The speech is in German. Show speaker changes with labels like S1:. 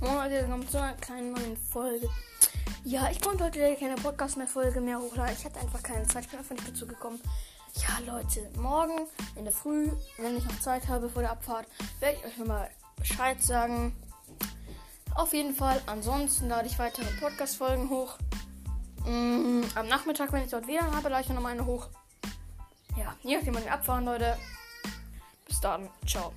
S1: Leute, willkommen zu einer kleinen neuen Folge. Ja, ich konnte heute keine Podcast mehr Folge mehr hochladen. Ich hatte einfach keine Zeit, ich bin einfach nicht dazu gekommen. Ja, Leute, morgen in der Früh, wenn ich noch Zeit habe vor der Abfahrt, werde ich euch nochmal Bescheid sagen. Auf jeden Fall, ansonsten lade ich weitere Podcast-Folgen hoch. Mm, am Nachmittag, wenn ich dort wieder habe, lade ich noch mal eine hoch. Ja, hier auf wann wir abfahren, Leute. Bis dann, ciao.